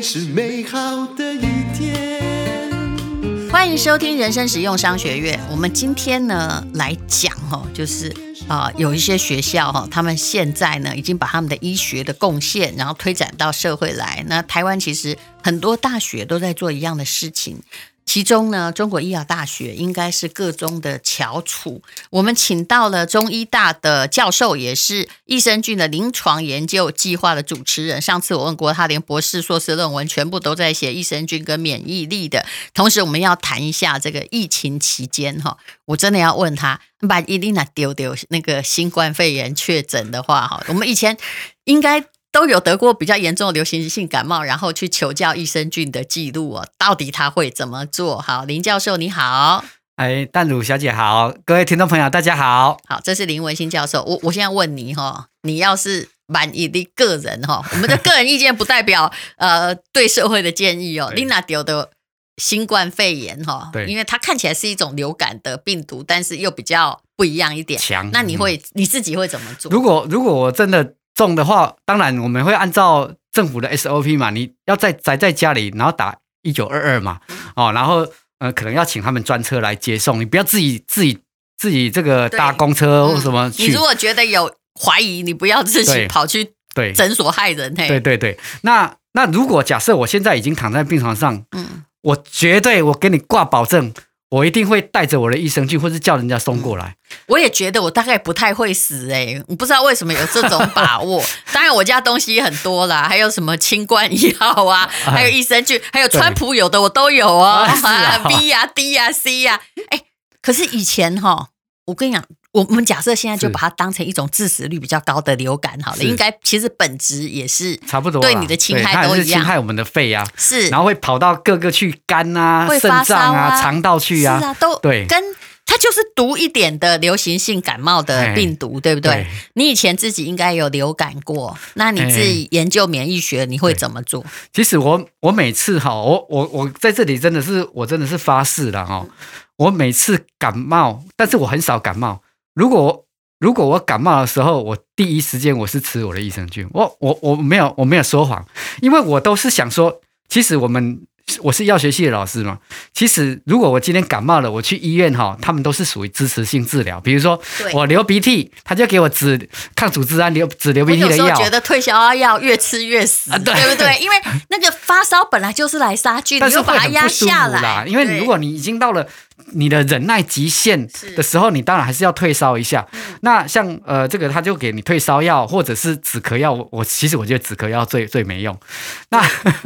是美好的一天。欢迎收听人生实用商学院。我们今天呢来讲哦，就是啊、有一些学校哈，他们现在呢已经把他们的医学的贡献，然后推展到社会来。那台湾其实很多大学都在做一样的事情。其中呢，中国医药大学应该是个中的翘楚。我们请到了中医大的教授，也是益生菌的临床研究计划的主持人。上次我问过他，连博士、硕士论文全部都在写益生菌跟免疫力的。同时，我们要谈一下这个疫情期间哈，我真的要问他，把伊丽娜丢丢那个新冠肺炎确诊的话哈，我们以前应该。都有得过比较严重的流行性感冒，然后去求教益生菌的记录哦，到底他会怎么做？好，林教授你好，哎，淡如小姐好，各位听众朋友大家好，好，这是林文新教授，我我现在问你哈，你要是满意的个人哈，我们的个人意见不代表 呃对社会的建议哦。Lina 丢的新冠肺炎哈，对，因为它看起来是一种流感的病毒，但是又比较不一样一点，强，那你会、嗯、你自己会怎么做？如果如果我真的。重的话，当然我们会按照政府的 SOP 嘛，你要在宅在家里，然后打一九二二嘛，哦，然后呃，可能要请他们专车来接送，你不要自己自己自己这个搭公车或什么去。嗯、你如果觉得有怀疑，你不要自己跑去对诊所害人。嘿，对对对，那那如果假设我现在已经躺在病床上，嗯，我绝对我给你挂保证。我一定会带着我的益生菌，或是叫人家送过来。我也觉得我大概不太会死哎、欸，我不知道为什么有这种把握。当然我家东西很多啦，还有什么清冠一号啊，还有益生菌，还有川普有的我都有哦。啊，B 呀、D 呀、C 呀，哎，可是以前哈，我跟你讲。我们假设现在就把它当成一种致死率比较高的流感好了，应该其实本质也是差不多，对你的侵害都一样，侵害我们的肺啊，是，然后会跑到各个去肝啊、肾脏啊、肠道去啊，是啊，都对，跟它就是毒一点的流行性感冒的病毒，对不对？对，你以前自己应该有流感过，那你自己研究免疫学，你会怎么做？其实我我每次哈，我我我在这里真的是我真的是发誓了哈，我每次感冒，但是我很少感冒。如果如果我感冒的时候，我第一时间我是吃我的益生菌，我我我没有我没有说谎，因为我都是想说，其实我们。我是药学系的老师嘛，其实如果我今天感冒了，我去医院哈，他们都是属于支持性治疗。比如说我流鼻涕，他就给我止抗组织胺流止流鼻涕的药。我有时候觉得退烧药越吃越死，啊、对，对不对？因为那个发烧本来就是来杀菌，但是把它压下来。因为如果你已经到了你的忍耐极限的时候，你当然还是要退烧一下。那像呃这个他就给你退烧药或者是止咳药，我其实我觉得止咳药最最没用。那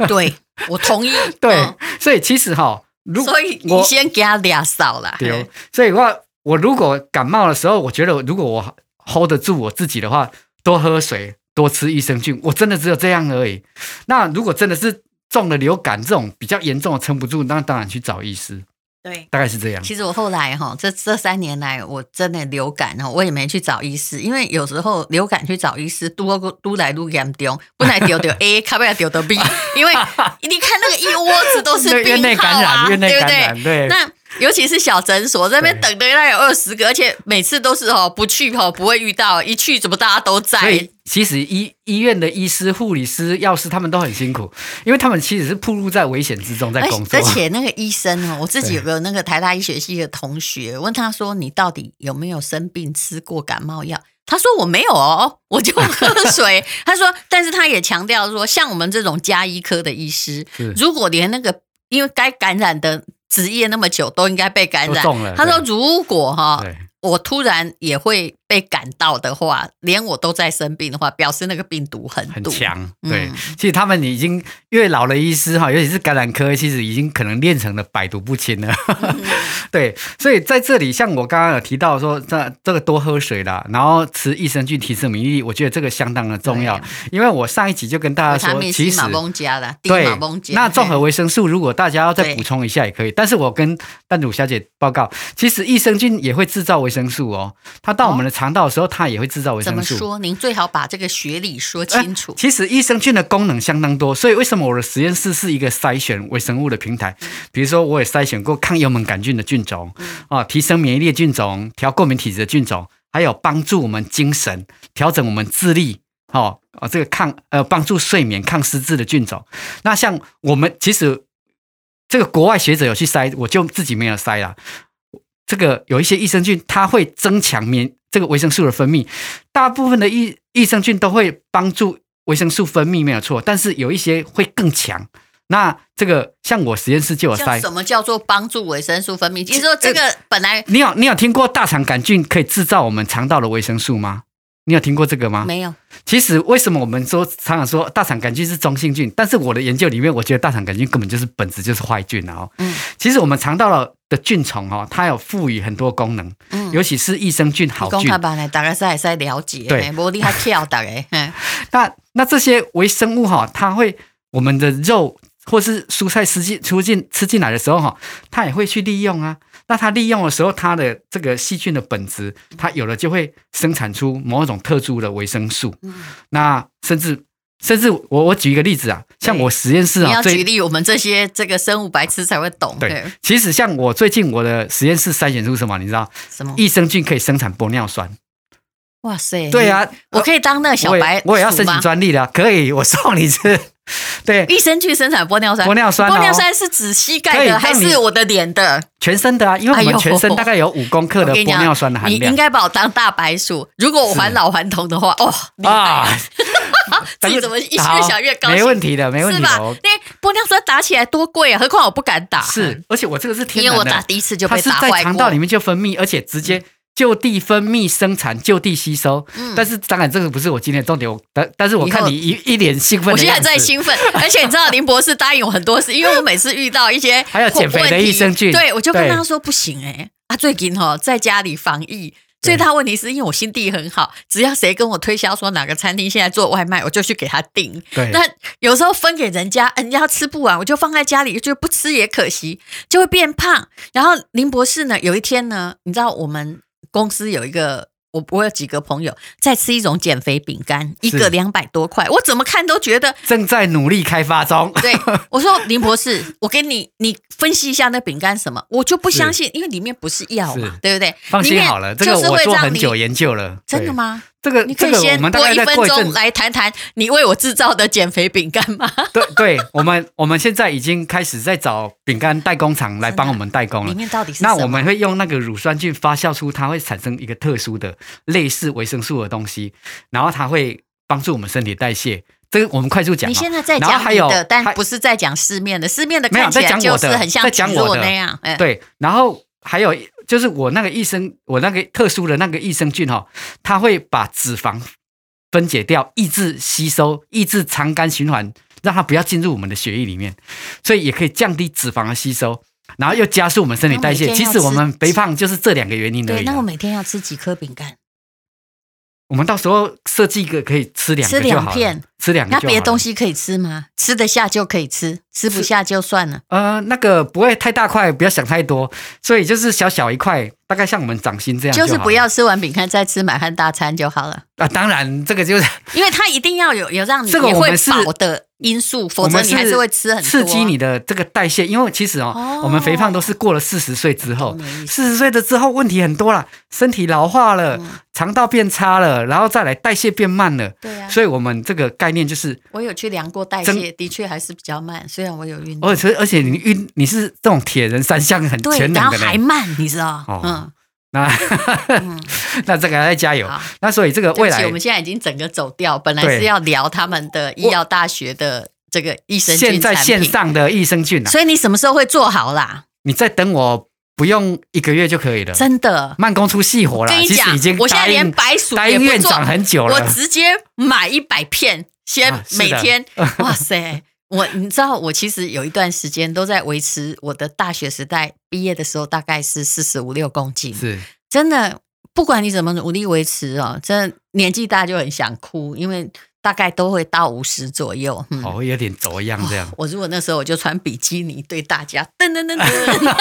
对。我同意，对，哦、所以其实哈，如果所以你先给他俩少了，对，所以话我如果感冒的时候，我觉得如果我 hold 得住我自己的话，多喝水，多吃益生菌，我真的只有这样而已。那如果真的是中了流感这种比较严重的撑不住，那当然去找医师。对，大概是这样。其实我后来哈，这这三年来，我真的流感哈，我也没去找医师，因为有时候流感去找医师，多多来都严重，不来丢丢 A，卡不来丢丢 B，因为 你看那个一窝子都是病号啊，对不对？对，那。尤其是小诊所这边等的大概有二十个，而且每次都是哦，不去哦不会遇到，一去怎么大家都在？其实医医院的医师、护理师、药师他们都很辛苦，因为他们其实是暴露在危险之中在工作。而且那个医生哦，我自己有个那个台大医学系的同学，问他说：“你到底有没有生病吃过感冒药？”他说：“我没有哦，我就喝水。”他说：“但是他也强调说，像我们这种加医科的医师，如果连那个因为该感染的。”职业那么久都应该被感染。他说：“如果哈，我突然也会。”被感到的话，连我都在生病的话，表示那个病毒很很强。对，嗯、其实他们已经越老的医师哈，尤其是感染科，其实已经可能练成了百毒不侵了。嗯、对，所以在这里，像我刚刚有提到说，这这个多喝水啦，然后吃益生菌提升免疫力，我觉得这个相当的重要。啊、因为我上一集就跟大家说，其实对，那综合维生素，如果大家要再补充一下也可以。但是我跟丹主小姐报告，其实益生菌也会制造维生素哦，它到我们的。肠道的时候，它也会制造维生素。怎么说？您最好把这个学理说清楚。其实益生菌的功能相当多，所以为什么我的实验室是一个筛选微生物的平台？比如说，我也筛选过抗幽门杆菌的菌种，啊，提升免疫力的菌种，调过敏体质的菌种，还有帮助我们精神、调整我们智力，哦哦，这个抗呃帮助睡眠、抗失智的菌种。那像我们其实这个国外学者有去筛，我就自己没有筛啦。这个有一些益生菌，它会增强免这个维生素的分泌。大部分的益益生菌都会帮助维生素分泌没有错，但是有一些会更强。那这个像我实验室就有塞。什么叫做帮助维生素分泌？其实说这个本来你有你有听过大肠杆菌可以制造我们肠道的维生素吗？你有听过这个吗？没有。其实为什么我们说常常说大肠杆菌是中性菌？但是我的研究里面，我觉得大肠杆菌根本就是本质就是坏菌哦。嗯。其实我们肠道的菌虫哦，它有赋予很多功能。嗯。尤其是益生菌好菌。大家在在了解。对。我厉害跳的哎。那那这些微生物哈，它会我们的肉或是蔬菜吃进出进吃进来的时候哈，它也会去利用啊。那它利用的时候，它的这个细菌的本质，它有了就会生产出某种特殊的维生素。嗯、那甚至甚至我我举一个例子啊，像我实验室啊，你要举例，我们这些这个生物白痴才会懂。对，其实像我最近我的实验室筛选出什么，你知道？什么？益生菌可以生产玻尿酸。哇塞！对啊，我可以当那个小白我，我也要申请专利的，可以，我送你这。对，益生菌生产玻尿酸，玻尿酸，玻尿酸是指膝盖的还是我的脸的？全身的啊，因为我们全身大概有五公克的玻尿酸的含量。你应该把我当大白鼠，如果我还老还童的话，哦，啊，自己怎么越想越高兴？没问题的，没问题的。因为玻尿酸打起来多贵啊，何况我不敢打。是，而且我这个是天然的，因为我打第一次就被打坏过。它是在肠道里面就分泌，而且直接。就地分泌生产，就地吸收。嗯，但是当然这个不是我今天的重点。我但但是我看你一一脸兴奋，我现在在兴奋，而且你知道林博士答应我很多事，因为我每次遇到一些还有减肥的益生菌，对我就跟他说不行哎、欸，啊最近哦在家里防疫，最大问题是因为我心地很好，只要谁跟我推销说哪个餐厅现在做外卖，我就去给他订。对，那有时候分给人家，人家吃不完，我就放在家里，就不吃也可惜，就会变胖。然后林博士呢，有一天呢，你知道我们。公司有一个，我我有几个朋友在吃一种减肥饼干，一个两百多块，我怎么看都觉得正在努力开发中。对，我说林博士，我给你你分析一下那饼干什么，我就不相信，因为里面不是药嘛，对不对？放心好了，这个我做很久研究了，真的吗？这个你可以先播一分钟来谈谈你为我制造的减肥饼干吗？对对，我们我们现在已经开始在找饼干代工厂来帮我们代工了。里面到底是那我们会用那个乳酸菌发酵出它会产生一个特殊的类似维生素的东西，然后它会帮助我们身体代谢。这个我们快速讲。你现在在讲你的，但不是在讲市面的，市面的看起来就是很像讲我的那样。对，然后还有。就是我那个益生，我那个特殊的那个益生菌哈，它会把脂肪分解掉，抑制吸收，抑制肠肝循环，让它不要进入我们的血液里面，所以也可以降低脂肪的吸收，然后又加速我们身体代谢。其实我们肥胖就是这两个原因而已。对，那我每天要吃几颗饼干？我们到时候设计一个可以吃两个吃两片，吃两个。那别的东西可以吃吗？吃得下就可以吃，吃不下就算了。呃，那个不会太大块，不要想太多，所以就是小小一块，大概像我们掌心这样就。就是不要吃完饼干再吃满汉大餐就好了。啊，当然这个就是，因为它一定要有有让你也会饱的因素，否则你还是会吃很多。刺激你的这个代谢，因为其实哦，哦我们肥胖都是过了四十岁之后，四十岁的之后问题很多了，身体老化了，嗯、肠道变差了，然后再来代谢变慢了。对啊，所以我们这个概念就是，我有去量过代谢，的确还是比较慢。虽然我有运动，而且而且你运你是这种铁人三项很全能的，还慢，你知道？哦、嗯。那 那这个还在加油。那所以这个未来，我们现在已经整个走掉，本来是要聊他们的医药大学的这个益生菌，现在线上的益生菌。所以你什么时候会做好啦？你再等我，不用一个月就可以了。真的，慢工出细活了。跟你讲，我现在连白薯也不做很久了，我直接买一百片，先每天。哇塞！我你知道，我其实有一段时间都在维持我的大学时代毕业的时候，大概是四十五六公斤。是，真的，不管你怎么努力维持哦，真的年纪大就很想哭，因为。大概都会到五十左右，嗯、哦，有点走样这样。哦、我如果那时候我就穿比基尼对大家噔噔噔噔，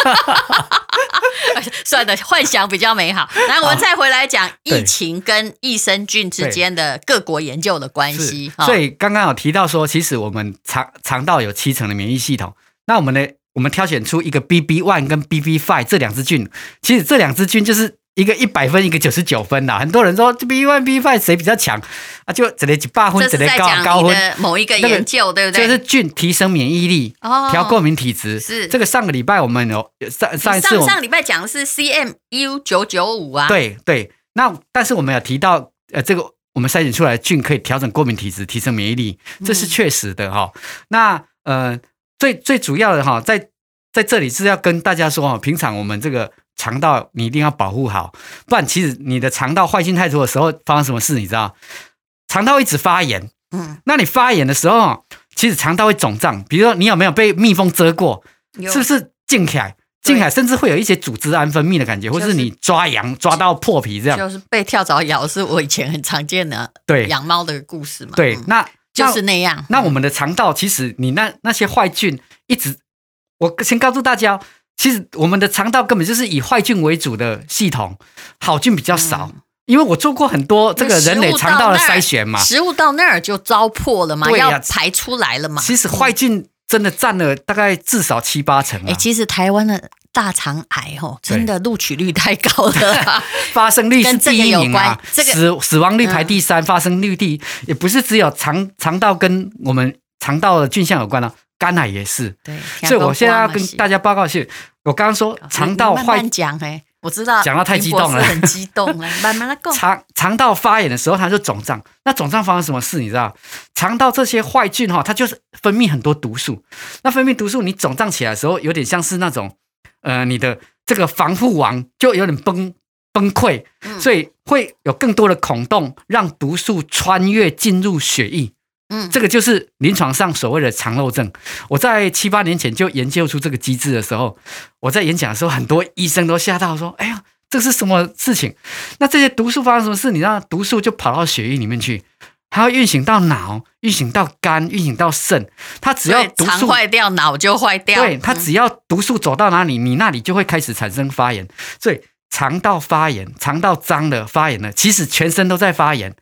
算了，幻想比较美好。来，我们再回来讲疫情跟益生菌之间的各国研究的关系。所以刚刚有提到说，其实我们肠肠道有七层的免疫系统，那我们呢，我们挑选出一个 BB one 跟 BB five 这两支菌，其实这两支菌就是一个一百分，一个九十九分呐。很多人说这 B one B five 谁比较强啊？就只能几百分，只能高高分。某一个研究、那个、对不对？就是菌提升免疫力，哦、调过敏体质。是这个上个礼拜我们有上上一次上上礼拜讲的是 CMU 九九五啊。对对，那但是我们有提到呃，这个我们筛选出来的菌可以调整过敏体质，提升免疫力，这是确实的哈、哦嗯。那呃，最最主要的哈，在在这里是要跟大家说哈，平常我们这个。肠道你一定要保护好，不然其实你的肠道坏菌太多的时候，发生什么事你知道？肠道一直发炎，嗯，那你发炎的时候，其实肠道会肿胀。比如说你有没有被蜜蜂蛰过？是不是静起来？静起来，甚至会有一些组织胺分泌的感觉，或是你抓羊抓到破皮这样。就是被跳蚤咬，是我以前很常见的对养猫的故事嘛。对，那就是那样。那我们的肠道其实你那那些坏菌一直，我先告诉大家。其实我们的肠道根本就是以坏菌为主的系统，好菌比较少。嗯、因为我做过很多这个人类肠道的筛选嘛，食物到那儿就糟粕了嘛，要排出来了嘛。其实坏菌真的占了大概至少七八成。哎，其实台湾的大肠癌哦，真的录取率太高了，发生率是第一名啊，这个死死亡率排第三，嗯、发生率第一，也不是只有肠肠道跟我们肠道的菌相有关啊。肝癌也是，对，所以我现在要跟大家报告是，我刚刚说肠道坏，讲哎，我知道，讲到太激动了，很激动了，慢慢来讲。肠肠道发炎的时候，它就肿胀，那肿胀发生什么事？你知道，肠道这些坏菌哈，它就是分泌很多毒素，那分泌毒素，你肿胀起来的时候，有点像是那种，呃，你的这个防护网就有点崩崩溃，所以会有更多的孔洞，让毒素穿越进入血液。嗯，这个就是临床上所谓的肠漏症。我在七八年前就研究出这个机制的时候，我在演讲的时候，很多医生都吓到说：“哎呀，这是什么事情？”那这些毒素发生什么事？你让毒素就跑到血液里面去，它会运行到脑，运行到肝，运行到肾。它只要毒素坏掉，脑就坏掉。对，它只要毒素走到哪里，你那里就会开始产生发炎。所以肠道发炎，肠道脏了，发炎了，其实全身都在发炎。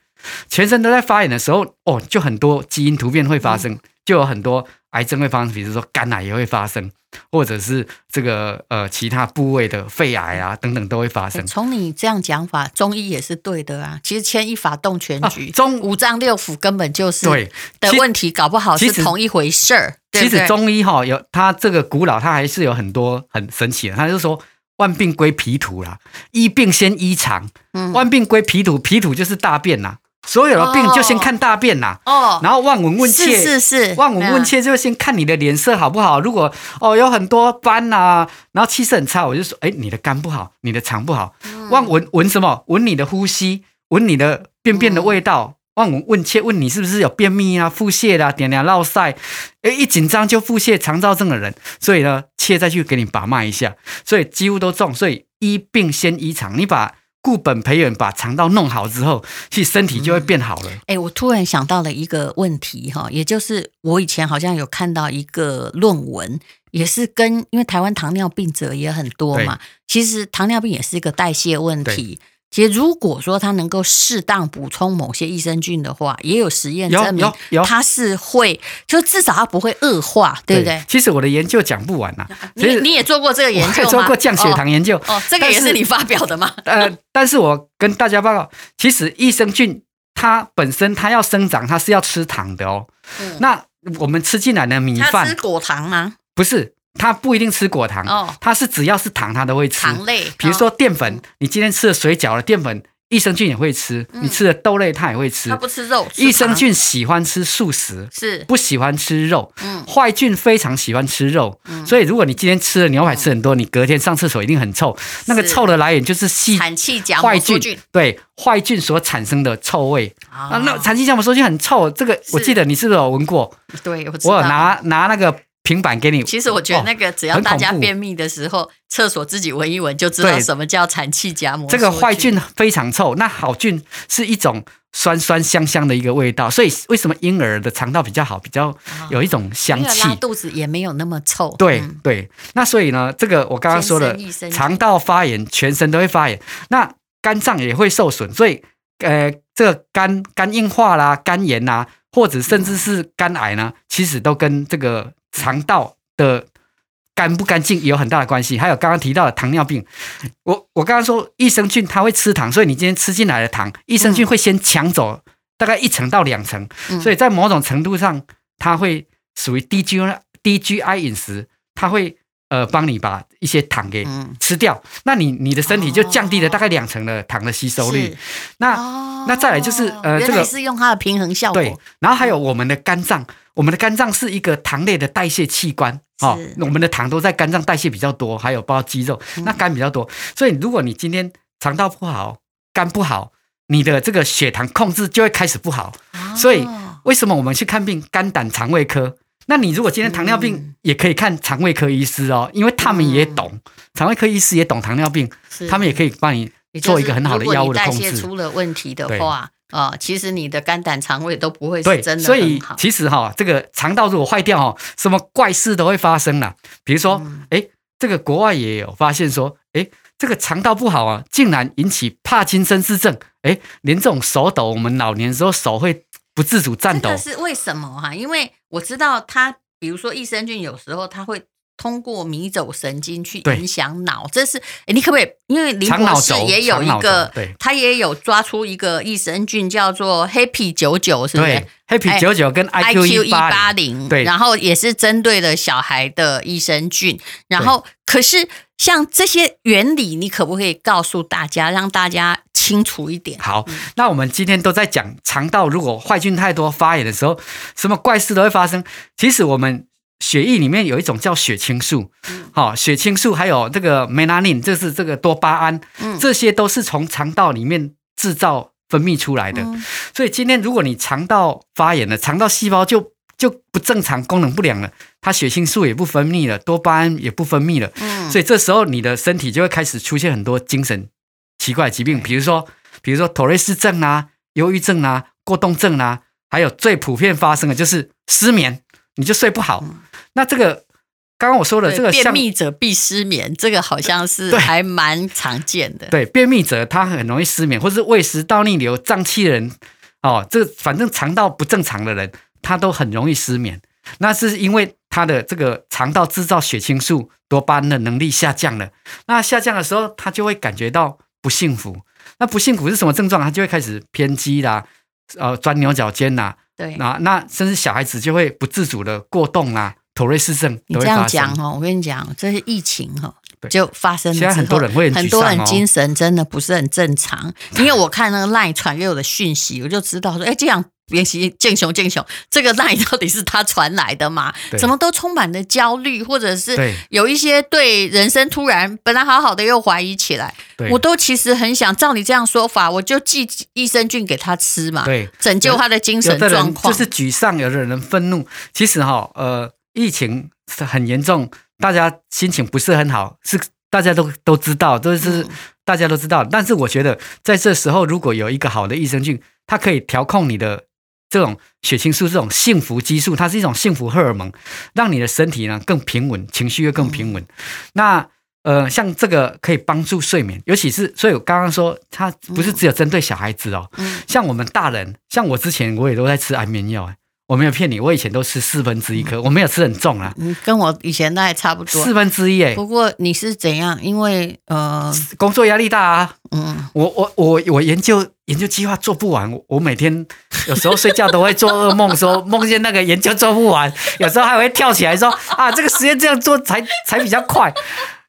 全身都在发炎的时候，哦，就很多基因突变会发生，就有很多癌症会发生，比如说肝癌也会发生，或者是这个呃其他部位的肺癌啊等等都会发生。从你这样讲法，中医也是对的啊。其实牵一发动全局，啊、中五脏六腑根本就是对的问题，搞不好是同一回事儿。其实中医哈有它这个古老，它还是有很多很神奇的。它就是说万病归脾土啦，医病先医肠。嗯，万病归脾土，脾土就是大便呐。所有的病就先看大便呐，哦，然后望闻问切，是是是，望闻问切就先看你的脸色好不好。如果哦有很多斑呐、啊，然后气色很差，我就说，哎，你的肝不好，你的肠不好。望闻闻什么？闻你的呼吸，闻你的便便的味道。望闻问切，问你是不是有便秘啊、腹泻啦、点点、落晒。哎，一紧张就腹泻、肠燥症的人，所以呢，切再去给你把脉一下。所以几乎都中，所以医病先医肠，你把。固本培元，把肠道弄好之后，其实身体就会变好了。哎、我突然想到了一个问题哈，也就是我以前好像有看到一个论文，也是跟因为台湾糖尿病者也很多嘛，其实糖尿病也是一个代谢问题。其实，如果说他能够适当补充某些益生菌的话，也有实验证明，它是会，就至少它不会恶化，对不对？其实我的研究讲不完呐、啊。你你也做过这个研究吗？做过降血糖研究。哦，哦，这个也是你发表的吗？呃，但是我跟大家报告，其实益生菌它本身它要生长，它是要吃糖的哦。嗯、那我们吃进来的米饭，它吃果糖吗？不是。它不一定吃果糖，哦，它是只要是糖，它都会吃。糖类，比如说淀粉，你今天吃了水饺的淀粉，益生菌也会吃。你吃的豆类，它也会吃。它不吃肉。益生菌喜欢吃素食，是不喜欢吃肉。嗯，坏菌非常喜欢吃肉，所以如果你今天吃了牛排吃很多，你隔天上厕所一定很臭。那个臭的来源就是细产气荚膜梭菌，对坏菌所产生的臭味啊。那产气荚膜梭菌很臭，这个我记得你是不是有闻过？对，我有拿拿那个。平板给你。其实我觉得那个只要大家便秘的时候，厕所自己闻一闻就知道什么叫产气荚膜。这个坏菌非常臭，那好菌是一种酸酸香香的一个味道。所以为什么婴儿的肠道比较好，比较有一种香气？拉肚子也没有那么臭。对对，那所以呢，这个我刚刚说的肠道发炎，全身都会发炎，那肝脏也会受损。所以呃，这个肝肝硬化啦、肝炎呐，或者甚至是肝癌呢，其实都跟这个。肠道的干不干净有很大的关系。还有刚刚提到的糖尿病，我我刚刚说益生菌它会吃糖，所以你今天吃进来的糖，益生菌会先抢走大概一层到两层，所以在某种程度上，它会属于低 G I 低 GI 饮食，它会。呃，帮你把一些糖给吃掉，嗯、那你你的身体就降低了大概两成的糖的吸收率。哦、那、哦、那再来就是呃，这个是用它的平衡效果。对，然后还有我们的肝脏，我们的肝脏是一个糖类的代谢器官哦，我们的糖都在肝脏代谢比较多，还有包括肌肉，那肝比较多，所以如果你今天肠道不好，肝不好，你的这个血糖控制就会开始不好。哦、所以为什么我们去看病，肝胆肠胃科？那你如果今天糖尿病，也可以看肠胃科医师哦，因为他们也懂，肠胃科医师也懂糖尿病，他们也可以帮你做一个很好的药物的控制。代谢出了问题的话，啊，其实你的肝胆肠胃都不会是真的。所以其实哈，这个肠道如果坏掉哦，什么怪事都会发生啦。比如说，哎，这个国外也有发现说，哎，这个肠道不好啊，竟然引起帕金森氏症，哎，连这种手抖，我们老年的时候手会。不自主颤抖，这是为什么哈？因为我知道它，比如说益生菌，有时候它会通过迷走神经去影响脑。这是哎，你可不可以？因为林博士也有一个，他也有抓出一个益生菌叫做 Happy 九九，是不是？Happy 九九跟 IQ 一八零，对，然后也是针对了小孩的益生菌。然后，可是像这些原理，你可不可以告诉大家，让大家？清楚一点。好，那我们今天都在讲肠道，如果坏菌太多发炎的时候，什么怪事都会发生。其实我们血液里面有一种叫血清素，好、嗯，血清素还有这个 melanin，这是这个多巴胺，嗯，这些都是从肠道里面制造分泌出来的。嗯、所以今天如果你肠道发炎了，肠道细胞就就不正常，功能不良了，它血清素也不分泌了，多巴胺也不分泌了，嗯，所以这时候你的身体就会开始出现很多精神。奇怪疾病，比如说，比如说妥瑞氏症啊、忧郁症啊、过动症啊，还有最普遍发生的就是失眠，你就睡不好。嗯、那这个刚刚我说的这个便秘者必失眠，这个好像是还蛮常见的。对，便秘者他很容易失眠，或是胃食道逆流、胀气的人哦，这反正肠道不正常的人，他都很容易失眠。那是因为他的这个肠道制造血清素、多巴胺的能力下降了。那下降的时候，他就会感觉到。不幸福，那不幸福是什么症状？他就会开始偏激啦，呃，钻牛角尖呐。对，那那甚至小孩子就会不自主的过动啊，妥瑞氏症。你这样讲哈，我跟你讲，这是疫情哈，就发生了。现在很多人会很多人精神真的不是很正常，因为我看那个 LINE 传给我的讯息，我就知道说，哎，这样。练习健雄健雄，这个 赖到底是他传来的吗？怎么都充满了焦虑，或者是有一些对人生突然本来好好的又怀疑起来。我都其实很想照你这样说法，我就寄益生菌给他吃嘛，对，拯救他的精神状况。就是沮丧，有的人愤怒。其实哈，呃，疫情是很严重，大家心情不是很好，是大家都都知道，都是大家都知道。但是我觉得在这时候，如果有一个好的益生菌，它可以调控你的。这种血清素，这种幸福激素，它是一种幸福荷尔蒙，让你的身体呢更平稳，情绪又更平稳。嗯、那呃，像这个可以帮助睡眠，尤其是所以我刚刚说，它不是只有针对小孩子哦，嗯、像我们大人，像我之前我也都在吃安眠药。我没有骗你，我以前都吃四分之一颗，我没有吃很重啊。嗯，跟我以前那还差不多。四分之一哎。不过你是怎样？因为呃，工作压力大啊。嗯。我我我我研究研究计划做不完，我每天有时候睡觉都会做噩梦，说 梦见那个研究做不完，有时候还会跳起来说啊，这个实验这样做才才比较快。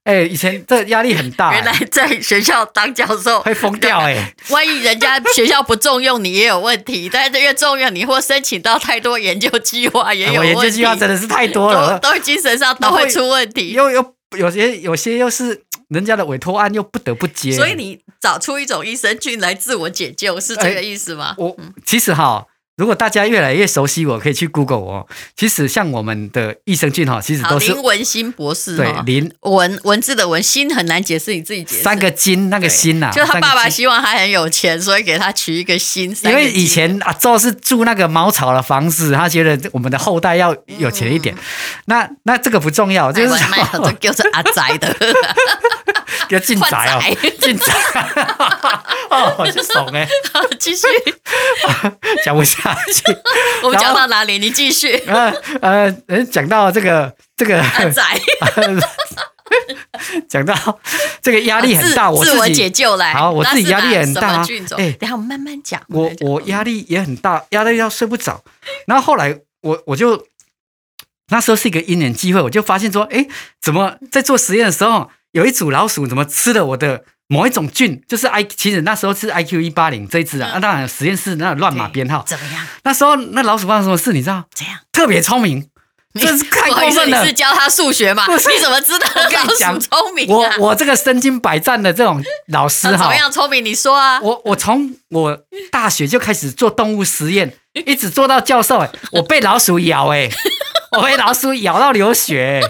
哎，以前这压力很大。原来在学校当教授会疯掉哎！万一人家学校不重用你也有问题，但是越重用你或申请到太多研究计划也有问题。研究计划真的是太多了，都精神上 都会出问题。又又有些有些又是人家的委托案，又不得不接。所以你找出一种益生菌来自我解救，是这个意思吗？我其实哈。如果大家越来越熟悉我，可以去 Google 哦。其实像我们的益生菌哈，其实都是林文新博士。对，林文文字的文心很难解释，你自己解释。三个金那个心呐，就他爸爸希望他很有钱，所以给他取一个心。因为以前阿祖是住那个茅草的房子，他觉得我们的后代要有钱一点。那那这个不重要，就是叫做阿宅的。要进宅哦，进宅 哦，我就怂 哎，继续讲不下去。我们讲到哪里？你继续。呃呃，讲到这个这个宅。讲到这个压力很大，我自我解救来。好，我自己压力也很大。哎，等下我慢慢讲。我我压力也很大，压力要睡不着。然后后来我我就那时候是一个因缘机会，我就发现说，哎，怎么在做实验的时候，有一组老鼠怎么吃了我的某一种菌？就是 I，其实那时候是 IQ 一八零这一只啊。那当然实验室那乱码编号。怎么样？那时候那老鼠发生什么事？你知道？怎样？特别聪明。这是太过分了！你是教他数学嘛？你怎么知道老鼠聪明？我我这个身经百战的这种老师哈，怎么样聪明？你说啊！我我从我大学就开始做动物实验，一直做到教授哎，我被老鼠咬哎，我被老鼠咬到流血，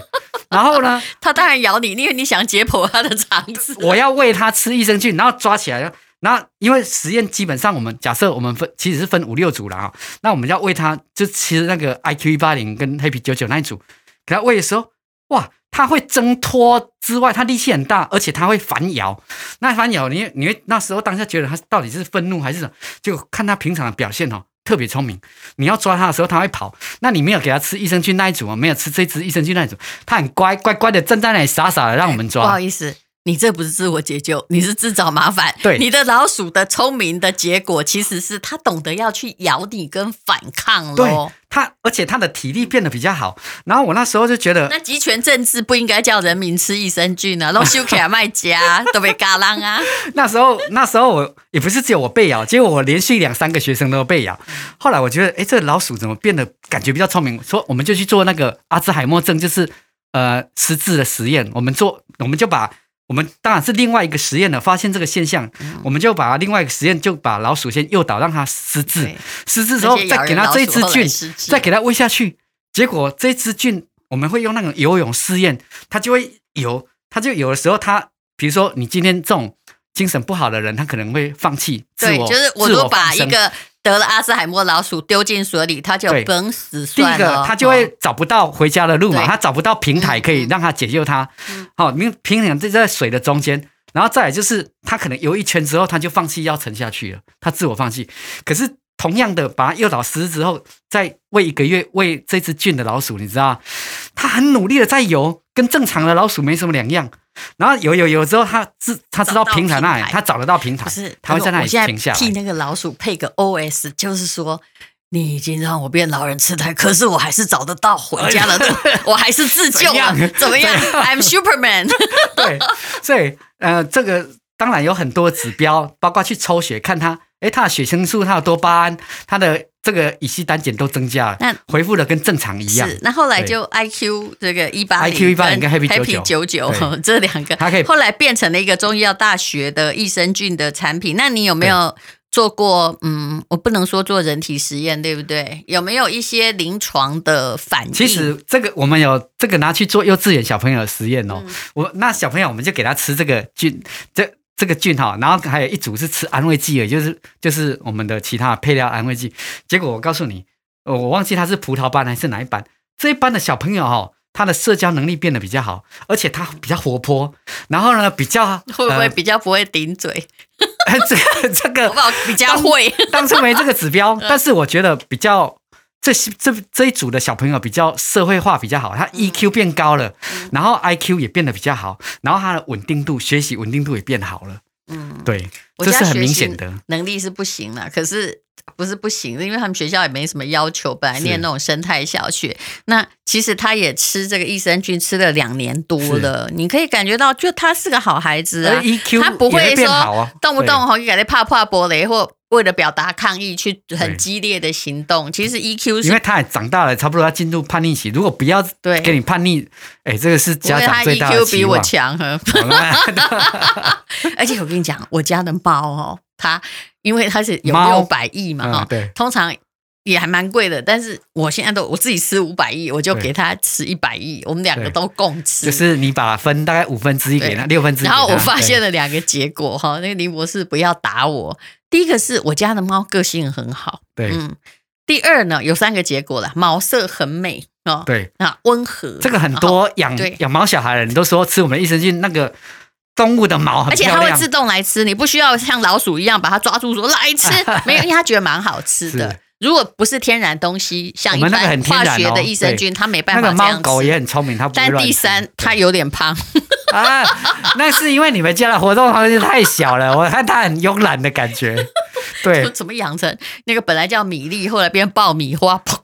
然后呢，他当然咬你，因为你想解剖他的肠子。我要喂他吃益生菌，然后抓起来。那因为实验基本上我们假设我们分其实是分五六组了啊，那我们要喂它就吃那个 IQ 一八零跟 Happy 九九那一组，给它喂的时候，哇，它会挣脱之外，它力气很大，而且它会反咬。那反咬你你会那时候当下觉得它到底是愤怒还是什么？就看它平常的表现哦，特别聪明。你要抓它的时候，它会跑。那你没有给它吃益生菌那一组啊，没有吃这支益生菌那一组，它很乖乖乖的站在那里傻傻的让我们抓。不好意思。你这不是自我解救，你是自找麻烦。对，你的老鼠的聪明的结果，其实是它懂得要去咬你跟反抗了。对，它而且它的体力变得比较好。然后我那时候就觉得，那集权政治不应该叫人民吃益生菌啊，都修起来卖家 都被嘎啷啊。那时候那时候我也不是只有我被咬，结果我连续两三个学生都被咬。后来我觉得，哎，这老鼠怎么变得感觉比较聪明？说我们就去做那个阿兹海默症，就是呃失智的实验。我们做，我们就把。我们当然是另外一个实验了，发现这个现象，嗯、我们就把另外一个实验，就把老鼠先诱导让它失智，失智之后再给它这一支菌，再给它喂下去，结果这支菌我们会用那种游泳试验，它就会游，它就有的时候它，比如说你今天这种精神不好的人，他可能会放弃自我，对，就是我都把一个。得了阿兹海默老鼠丢进水里，它就崩死算了。第一个，它就会找不到回家的路嘛，它找不到平台可以让它解救它。好，明平衡就在水的中间，然后再来就是它可能游一圈之后，它就放弃要沉下去了，它自我放弃。可是同样的，把它诱导失之后，再喂一个月喂这只俊的老鼠，你知道，它很努力的在游，跟正常的老鼠没什么两样。然后有有有之后，他知他知道平台那里，他找得到平台，是他会在那里停下来。替那个老鼠配个 OS，就是说你已经让我变老人痴呆，可是我还是找得到回家的路，我还是自救了，怎么样？I'm Superman。对，所以呃，这个当然有很多指标，包括去抽血看他，诶，他的血清素，他的多巴胺，他的。这个乙烯胆碱都增加了，那回复的跟正常一样。是，那后来就 I Q 这个一八零，I Q 一八零跟 Happy 九九 这两个，它可以后来变成了一个中医药大学的益生菌的产品。那你有没有做过？嗯，我不能说做人体实验，对不对？有没有一些临床的反应？其实这个我们有这个拿去做幼稚园小朋友的实验哦。嗯、我那小朋友我们就给他吃这个菌，这。这个菌哈，然后还有一组是吃安慰剂的，就是就是我们的其他配料安慰剂。结果我告诉你，我忘记他是葡萄班还是哪一班。这一班的小朋友哈，他的社交能力变得比较好，而且他比较活泼。然后呢，比较会不会比较不会顶嘴？呃、这个 这个比较会。当初没这个指标，但是我觉得比较。这这这一组的小朋友比较社会化比较好，他 EQ 变高了，嗯、然后 IQ 也变得比较好，然后他的稳定度、学习稳定度也变好了。嗯，对，这是很明显的。能力是不行了，可是不是不行，因为他们学校也没什么要求，本来念那种生态小学。那其实他也吃这个益生菌吃了两年多了，你可以感觉到，就他是个好孩子啊，EQ 他不会说动不动哈，你给他怕怕玻璃或。为了表达抗议，去很激烈的行动。其实 EQ 是，因为他也长大了，差不多要进入叛逆期。如果不要对给你叛逆，哎，这个是家长最大的。EQ 比我强，而且我跟你讲，我家的猫哦，它因为它是有六百亿嘛，哈，对，通常也还蛮贵的。但是我现在都我自己吃五百亿，我就给它吃一百亿，我们两个都共吃。就是你把分大概五分之一给他，六分之一。然后我发现了两个结果哈，那个林博士不要打我。第一个是我家的猫个性很好，对，嗯。第二呢，有三个结果了，毛色很美哦，对，啊，温和。这个很多养养猫小孩的人都说吃我们的益生菌，那个动物的毛很而且漂，它会自动来吃，你不需要像老鼠一样把它抓住说来吃，没有，因为它觉得蛮好吃的是。如果不是天然东西，像一我们那个般很天然哦化学的益生菌，对它没办那个法这样吃。猫狗也很聪明，它不会但乱吃第三，它有点胖，啊，那是因为你们家的活动空间太小了，我看它很慵懒的感觉。对，怎么养成那个本来叫米粒，后来变爆米花？砰！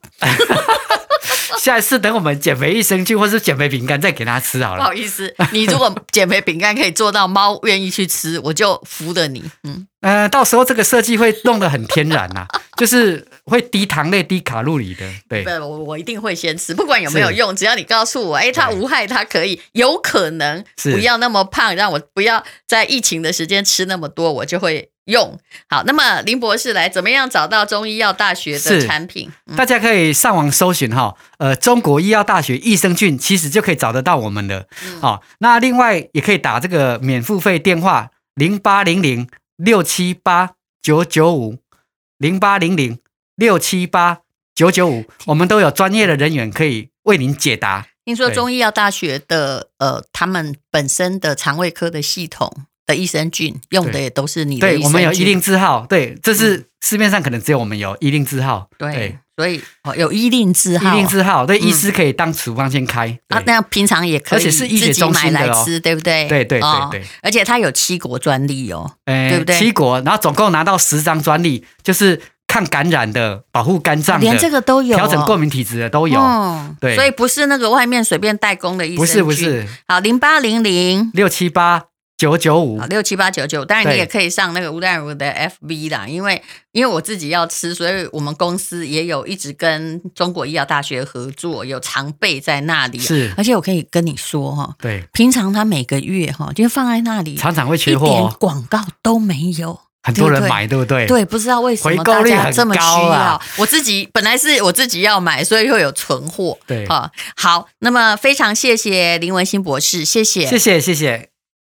下一次等我们减肥益生菌或是减肥饼干再给它吃好了。不好意思，你如果减肥饼干可以做到猫愿意去吃，我就服了你。嗯，呃，到时候这个设计会弄得很天然呐、啊，就是会低糖类、低卡路里的。对，不，我我一定会先吃，不管有没有用，只要你告诉我，哎，它无害，它可以，有可能不要那么胖，让我不要在疫情的时间吃那么多，我就会。用好，那么林博士来怎么样找到中医药大学的产品？嗯、大家可以上网搜寻哈，呃，中国医药大学益生菌，其实就可以找得到我们的。好、嗯，那另外也可以打这个免付费电话零八零零六七八九九五零八零零六七八九九五，我们都有专业的人员可以为您解答。听说中医药大学的呃，他们本身的肠胃科的系统。的益生菌用的也都是你的，对，我们有一定字号，对，这是市面上可能只有我们有一定字号，对，对所以哦有一定字号，一定字号，对，医师可以当处方先开啊，那平常也可以，而且是医学中心的哦，对不对？对对对对，而且它有七国专利哦，哎，对不对？七国，然后总共拿到十张专利，就是抗感染的、保护肝脏的，连这个都有，调整过敏体质的都有，对，所以不是那个外面随便代工的益生菌，不是不是，好，零八零零六七八。九九五六七八九九，当然你也可以上那个吴淡如的 FB 啦，因为因为我自己要吃，所以我们公司也有一直跟中国医药大学合作，有常备在那里。是，而且我可以跟你说哈，对，平常他每个月哈就放在那里，常常会缺货，一点广告都没有，很多人买，对不对？对，不知道为什么大家这么需要。我自己本来是我自己要买，所以会有存货。对，好，那么非常谢谢林文新博士，谢谢，谢谢，谢谢。